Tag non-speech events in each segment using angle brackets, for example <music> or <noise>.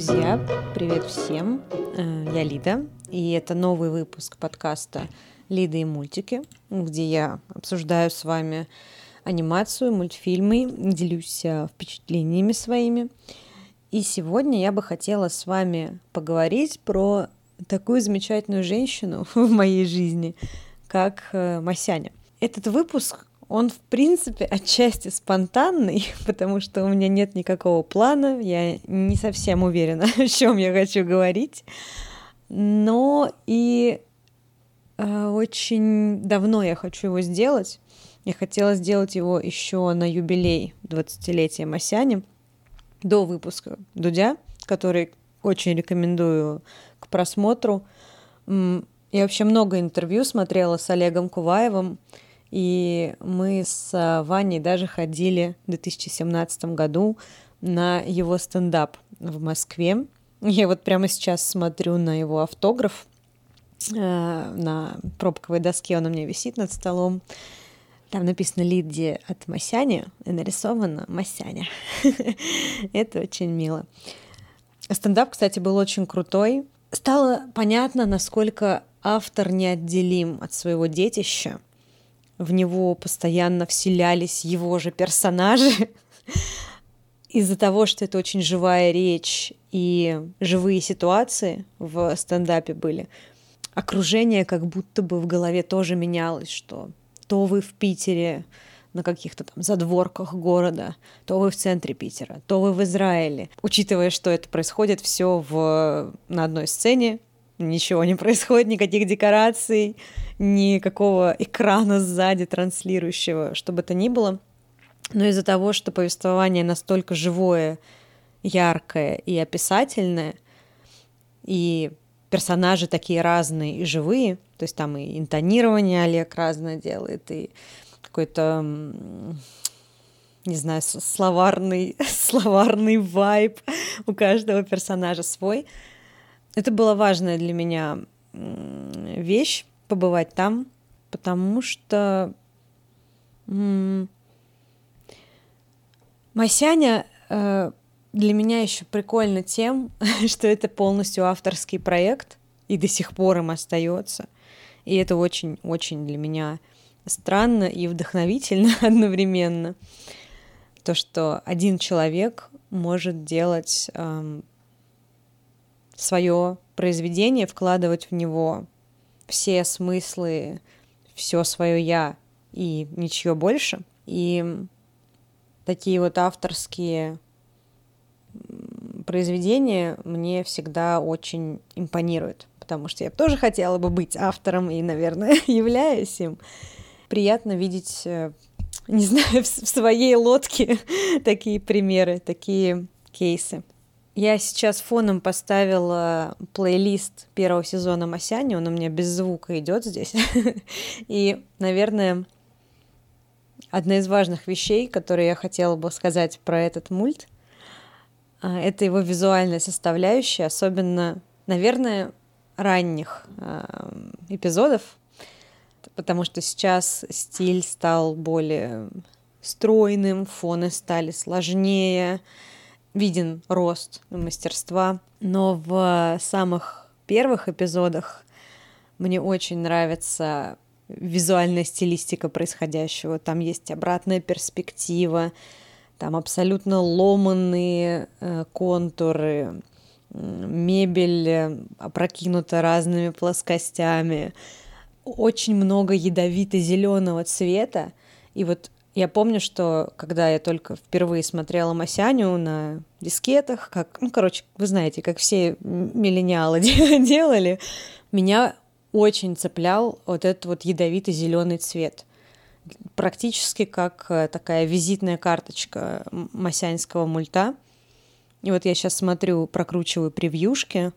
Друзья, привет всем! Э, я Лида, и это новый выпуск подкаста «Лида и мультики», где я обсуждаю с вами анимацию, мультфильмы, делюсь э, впечатлениями своими. И сегодня я бы хотела с вами поговорить про такую замечательную женщину <laughs> в моей жизни, как э, Масяня. Этот выпуск он, в принципе, отчасти спонтанный, <laughs> потому что у меня нет никакого плана, я не совсем уверена, <laughs> о чем я хочу говорить, но и э, очень давно я хочу его сделать. Я хотела сделать его еще на юбилей 20-летия Масяни до выпуска Дудя, который очень рекомендую к просмотру. Я вообще много интервью смотрела с Олегом Куваевым, и мы с Ваней даже ходили в 2017 году на его стендап в Москве. Я вот прямо сейчас смотрю на его автограф. А, на пробковой доске он у меня висит над столом. Там написано Лидия от Масяни и нарисовано Масяня. <laughs> Это очень мило. Стендап, кстати, был очень крутой. Стало понятно, насколько автор неотделим от своего детища в него постоянно вселялись его же персонажи. <laughs> Из-за того, что это очень живая речь и живые ситуации в стендапе были, окружение как будто бы в голове тоже менялось, что то вы в Питере на каких-то там задворках города, то вы в центре Питера, то вы в Израиле. Учитывая, что это происходит все в, на одной сцене, ничего не происходит, никаких декораций, никакого экрана сзади транслирующего, чтобы это ни было. Но из-за того, что повествование настолько живое, яркое и описательное, и персонажи такие разные и живые, то есть там и интонирование Олег разное делает, и какой-то, не знаю, словарный, <laughs> словарный вайб у каждого персонажа свой. Это была важная для меня вещь, побывать там, потому что Масяня э, для меня еще прикольно тем, <laughs> что это полностью авторский проект, и до сих пор им остается. И это очень-очень для меня странно и вдохновительно <laughs> одновременно. То, что один человек может делать эм, свое произведение, вкладывать в него все смыслы, все свое я и ничего больше. И такие вот авторские произведения мне всегда очень импонируют, потому что я тоже хотела бы быть автором и, наверное, <laughs> являюсь им. Приятно видеть, э, не знаю, <laughs> в своей лодке <laughs> такие примеры, такие кейсы. Я сейчас фоном поставила плейлист первого сезона Масяни, он у меня без звука идет здесь. <laughs> И, наверное, одна из важных вещей, которые я хотела бы сказать про этот мульт, а, это его визуальная составляющая, особенно, наверное, ранних а, эпизодов, потому что сейчас стиль стал более стройным, фоны стали сложнее, виден рост мастерства, но в самых первых эпизодах мне очень нравится визуальная стилистика происходящего. Там есть обратная перспектива, там абсолютно ломанные э, контуры, мебель э, опрокинута разными плоскостями, очень много ядовито-зеленого цвета. И вот я помню, что когда я только впервые смотрела Масяню на дискетах, как, ну, короче, вы знаете, как все миллениалы <laughs> делали, меня очень цеплял вот этот вот ядовитый зеленый цвет. Практически как э, такая визитная карточка масянского мульта. И вот я сейчас смотрю, прокручиваю превьюшки.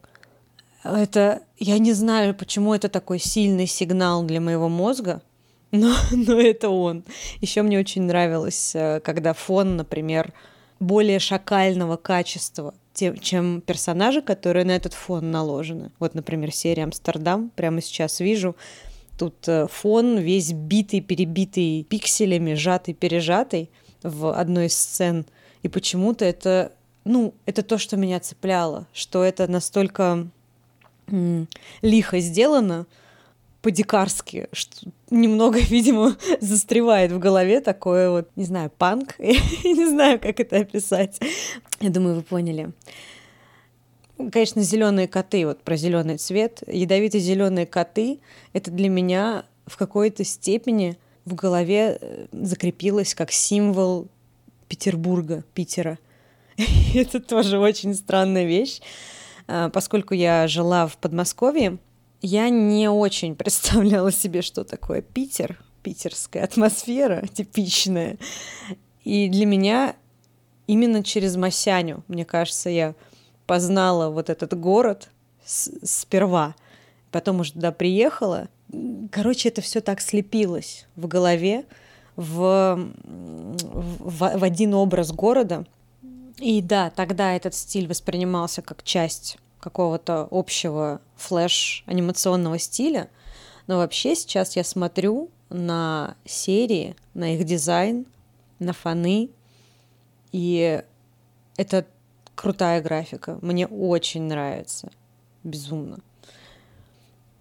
Это, я не знаю, почему это такой сильный сигнал для моего мозга, но, <laughs> но это он. Еще мне очень нравилось, э, когда фон, например, более шакального качества, тем, чем персонажи, которые на этот фон наложены. Вот, например, серия «Амстердам», прямо сейчас вижу, тут э, фон весь битый, перебитый пикселями, сжатый, пережатый в одной из сцен. И почему-то это ну, это то, что меня цепляло, что это настолько лихо сделано, по-дикарски, что немного, <laughs> видимо, застревает в голове такое вот, не знаю, панк, <laughs> я не знаю, как это описать. Я думаю, вы поняли. Конечно, зеленые коты, вот про зеленый цвет, ядовитые зеленые коты, это для меня в какой-то степени в голове э, закрепилось как символ Петербурга, Питера. <laughs> это тоже очень странная вещь, а, поскольку я жила в Подмосковье, я не очень <laughs> представляла себе, что такое Питер, питерская атмосфера типичная. И для меня именно через Масяню, мне кажется, я познала вот этот город сперва, потом уже туда приехала. Короче, это все так слепилось в голове, в, в, в один образ города. И да, тогда этот стиль воспринимался как часть какого-то общего флэш-анимационного стиля. Но вообще сейчас я смотрю на серии, на их дизайн, на фоны, и это крутая графика. Мне очень нравится. Безумно.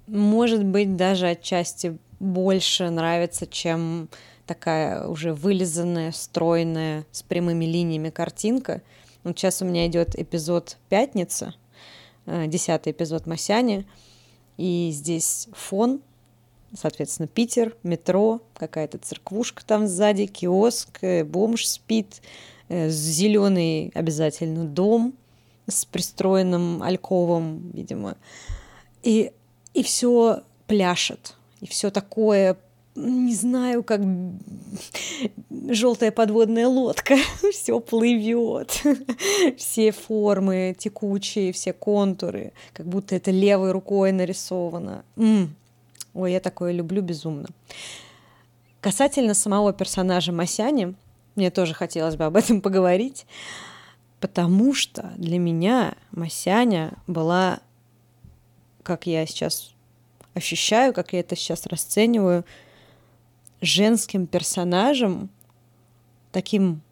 Может быть, даже отчасти больше нравится, чем такая уже вылизанная, стройная, с прямыми линиями картинка. Вот сейчас у меня идет эпизод «Пятница», десятый эпизод «Масяни», и здесь фон, соответственно, Питер, метро, какая-то церквушка там сзади, киоск, э, бомж спит, э, зеленый обязательно дом с пристроенным альковом, видимо. И, и все пляшет, и все такое не знаю, как желтая подводная лодка, <laughs> все плывет, все формы текучие, все контуры, как будто это левой рукой нарисовано. М-м. Ой, я такое люблю безумно. Касательно самого персонажа Масяни, мне тоже хотелось бы об этом поговорить, потому что для меня Масяня была, как я сейчас ощущаю, как я это сейчас расцениваю, женским персонажем, таким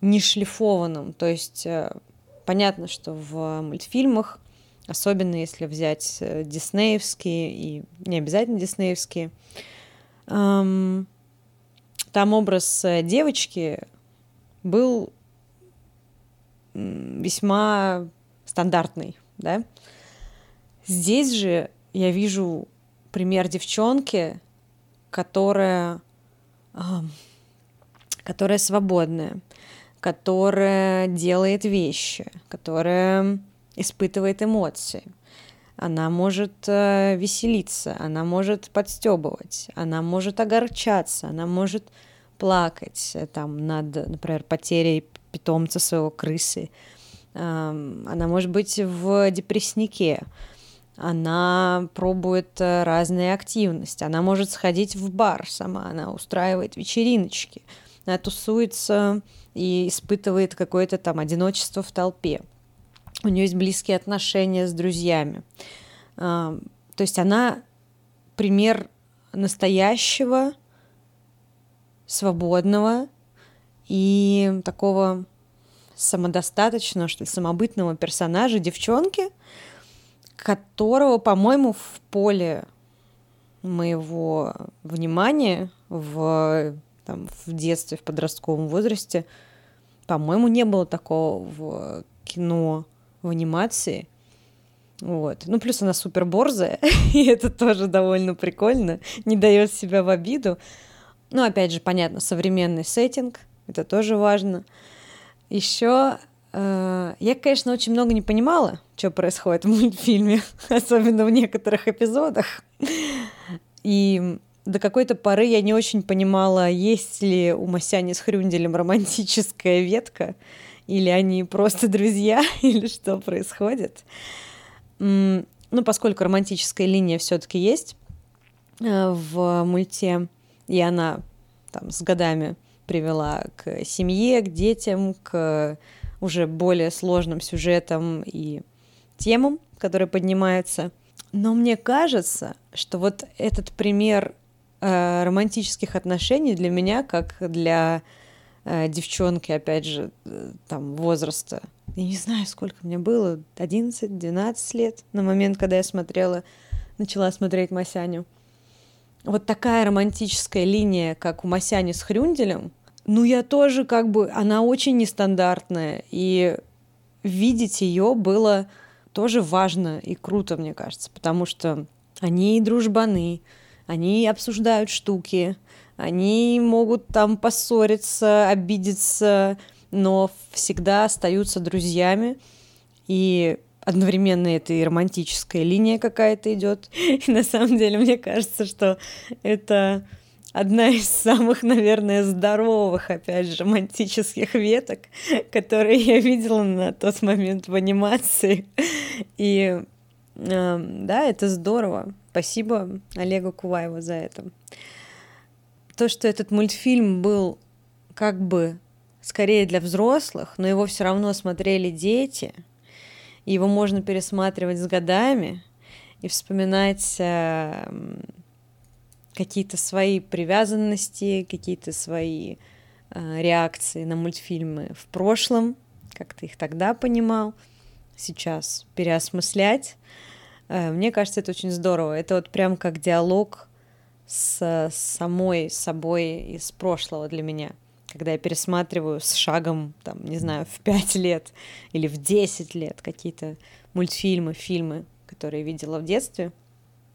нешлифованным. То есть э, понятно, что в мультфильмах, особенно если взять э, диснеевские и не обязательно диснеевские, там образ э, девочки был весьма стандартный, да. Здесь же я вижу пример девчонки, которая которая свободная, которая делает вещи, которая испытывает эмоции. Она может э, веселиться, она может подстебывать, она может огорчаться, она может плакать э, там над, например, потерей питомца своего крысы. Она может быть в депресснике, она пробует э, разные активности, она может сходить в бар сама, она устраивает вечериночки, она тусуется и испытывает какое-то там одиночество в толпе. У нее есть близкие отношения с друзьями. То есть она пример настоящего, свободного и такого самодостаточного, что ли, самобытного персонажа девчонки – которого, по-моему, в поле моего внимания в, там, в детстве, в подростковом возрасте, по-моему, не было такого в кино, в анимации. Вот. Ну, плюс она супер борзая, <laughs> и это тоже довольно прикольно, не дает себя в обиду. Ну, опять же, понятно, современный сеттинг, это тоже важно. Еще Э, я, конечно, очень много не понимала, что происходит в мультфильме, <laughs> особенно в некоторых эпизодах. И до какой-то поры я не очень понимала, есть ли у Масяни с Хрюнделем романтическая ветка, или они просто друзья, <laughs> или что происходит. Ну, поскольку романтическая линия все-таки есть э, в мульте, и она там с годами привела к семье, к детям, к уже более сложным сюжетом и темам, которые поднимаются. Но мне кажется, что вот этот пример э, романтических отношений для меня, как для э, девчонки, опять же, э, там возраста. Я не знаю, сколько мне было, 11-12 лет на момент, когда я смотрела, начала смотреть Масяню. Вот такая романтическая линия, как у Масяни с Хрюнделем, ну, я тоже как бы, она очень нестандартная, и видеть ее было тоже важно и круто, мне кажется, потому что они дружбаны, они обсуждают штуки, они могут там поссориться, обидеться, но всегда остаются друзьями. И одновременно это и романтическая линия какая-то идет. <laughs> И на самом деле мне кажется, что это одна из самых, наверное, здоровых, опять же, романтических веток, которые я видела на тот момент в анимации. И э, да, это здорово. Спасибо Олегу Куваеву за это. То, что этот мультфильм был как бы скорее для взрослых, но его все равно смотрели дети, его можно пересматривать с годами и вспоминать э, какие-то свои привязанности, какие-то свои э, реакции на мультфильмы в прошлом, как ты их тогда понимал, сейчас переосмыслять. Э, мне кажется, это очень здорово. Это вот прям как диалог с самой собой из прошлого для меня. Когда я пересматриваю с шагом, там, не знаю, в пять лет или в десять лет какие-то мультфильмы, фильмы, которые видела в детстве,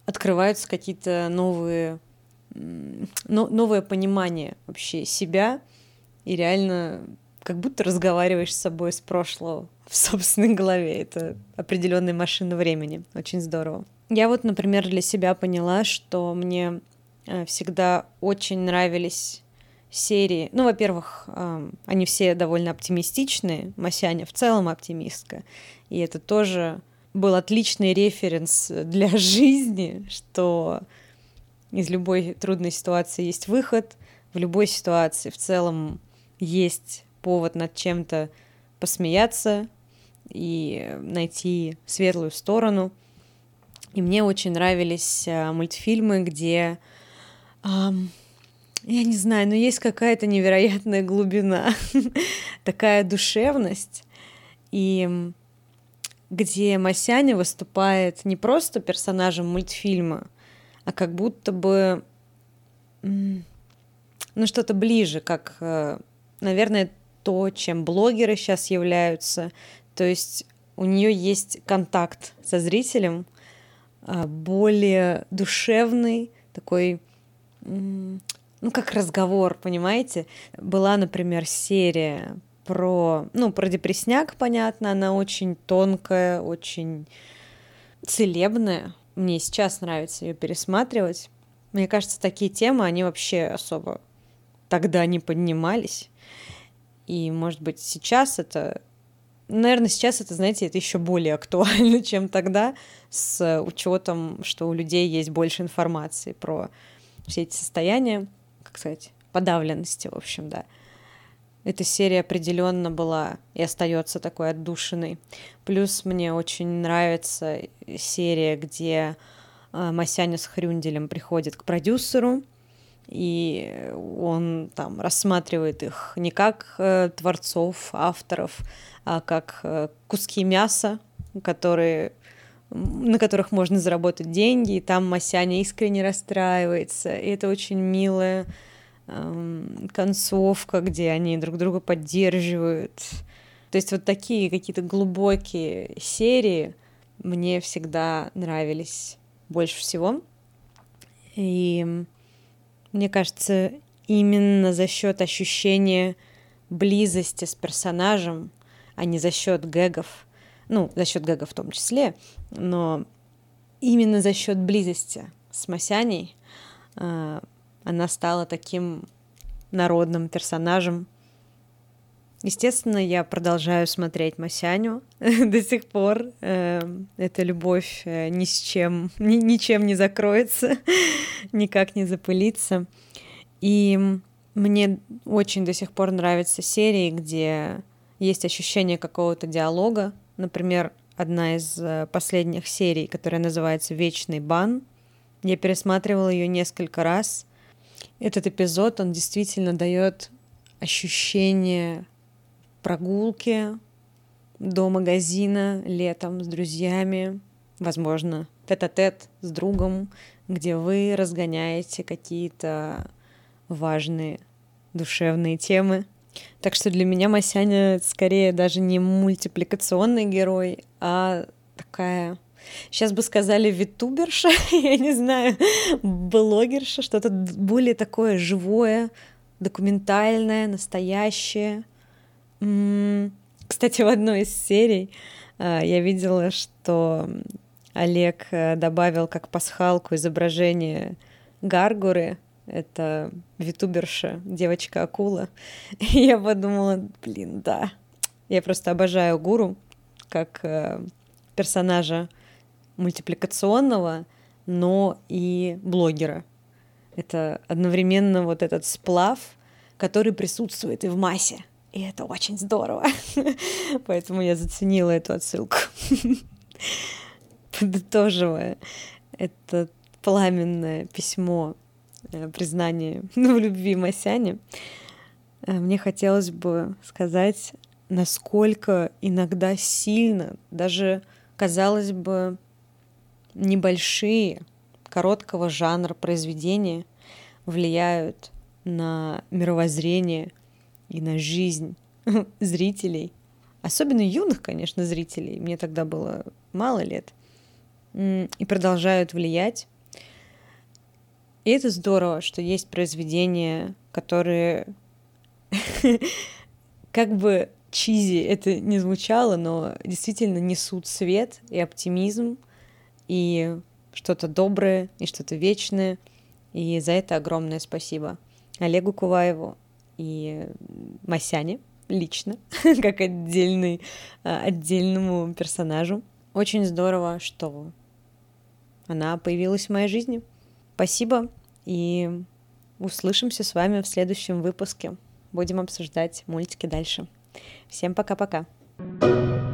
открываются какие-то новые но, новое понимание вообще себя и реально как будто разговариваешь с собой с прошлого <laughs> в собственной голове. Это определенная машина времени. Очень здорово. Я вот, например, для себя поняла, что мне э, всегда очень нравились серии. Ну, во-первых, они все довольно оптимистичные. Масяня в целом оптимистка. И это тоже был отличный референс для <laughs> жизни, что из любой трудной ситуации есть выход, в любой ситуации в целом есть повод над чем-то посмеяться и найти светлую сторону. И мне очень нравились а, мультфильмы, где, эм, я не знаю, но есть какая-то невероятная глубина, <laughs> такая душевность, и где Масяня выступает не просто персонажем мультфильма, а как будто бы ну, что-то ближе, как, э, наверное, то, чем блогеры сейчас являются. То есть у нее есть контакт со зрителем, а, более душевный, такой, ну, как разговор, понимаете? Была, например, серия про, ну, про депресняк, понятно, она очень тонкая, очень целебная, мне сейчас нравится ее пересматривать. Мне кажется, такие темы, они вообще особо тогда не поднимались. И, может быть, сейчас это... Наверное, сейчас это, знаете, это еще более <laughs> актуально, чем тогда, с учетом, что у людей есть больше информации про все эти состояния, как сказать, подавленности, в общем, да. Эта серия определенно была и остается такой отдушиной. Плюс мне очень нравится серия, где э, Масяня с Хрюнделем приходит к продюсеру, и он там рассматривает их не как э, творцов, авторов, а как э, куски мяса, которые на которых можно заработать деньги, и там Масяня искренне расстраивается, и это очень милая концовка, где они друг друга поддерживают. То есть вот такие какие-то глубокие серии мне всегда нравились больше всего. И мне кажется, именно за счет ощущения близости с персонажем, а не за счет гэгов, ну, за счет гэгов в том числе, но именно за счет близости с Масяней э, она стала таким народным персонажем. Естественно, я продолжаю смотреть Масяню <laughs> до сих пор. Эм, эта любовь э, ни с чем, <laughs> ни, ничем не закроется, <laughs> никак не запылится. И мне очень до сих пор нравятся серии, где есть ощущение какого-то диалога. Например, одна из э, последних серий, которая называется «Вечный бан». Я пересматривала ее несколько раз — этот эпизод, он действительно дает ощущение прогулки до магазина летом с друзьями, возможно, тет-а-тет с другом, где вы разгоняете какие-то важные душевные темы. Так что для меня Масяня скорее даже не мультипликационный герой, а такая Сейчас бы сказали витуберша, <laughs> я не знаю, блогерша, что-то более такое живое, документальное, настоящее. Кстати, в одной из серий а, я видела, что Олег э, добавил как пасхалку изображение гаргуры, это витуберша, девочка-акула. <laughs> И я подумала, блин, да. Я просто обожаю гуру как э, персонажа мультипликационного, но и блогера. Это одновременно вот этот сплав, который присутствует и в массе. И это очень здорово. <laughs> Поэтому я заценила эту отсылку. Подытоживая это пламенное письмо э, признания <laughs> в любви Масяне, э, мне хотелось бы сказать, насколько иногда сильно, даже, казалось бы, небольшие, короткого жанра произведения влияют на мировоззрение и на жизнь <laughs> зрителей, особенно юных, конечно, зрителей, мне тогда было мало лет, и продолжают влиять. И это здорово, что есть произведения, которые <laughs> как бы чизи это не звучало, но действительно несут свет и оптимизм, и что-то доброе, и что-то вечное. И за это огромное спасибо Олегу Куваеву и Масяне лично, <laughs> как отдельный, а, отдельному персонажу. Очень здорово, что она появилась в моей жизни. Спасибо, и услышимся с вами в следующем выпуске. Будем обсуждать мультики дальше. Всем пока-пока. thank you